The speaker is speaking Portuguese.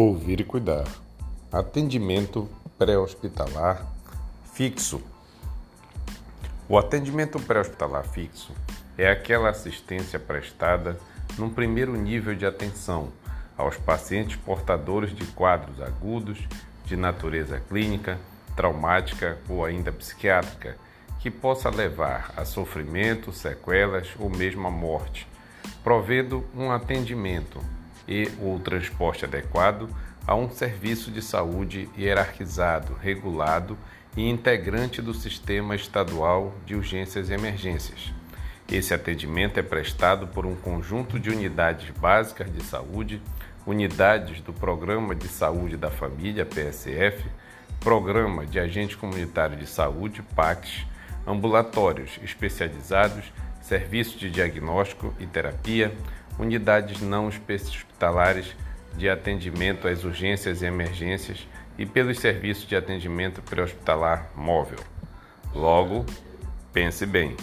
Ouvir e cuidar. Atendimento pré-hospitalar fixo. O atendimento pré-hospitalar fixo é aquela assistência prestada num primeiro nível de atenção aos pacientes portadores de quadros agudos de natureza clínica, traumática ou ainda psiquiátrica, que possa levar a sofrimento, sequelas ou mesmo a morte, provendo um atendimento e o transporte adequado a um serviço de saúde hierarquizado, regulado e integrante do sistema estadual de urgências e emergências. Esse atendimento é prestado por um conjunto de unidades básicas de saúde, unidades do Programa de Saúde da Família, PSF, Programa de Agente Comunitário de Saúde, PACS, ambulatórios especializados, serviços de diagnóstico e terapia, unidades não hospitalares de atendimento às urgências e emergências e pelos serviços de atendimento pré-hospitalar móvel. Logo, pense bem.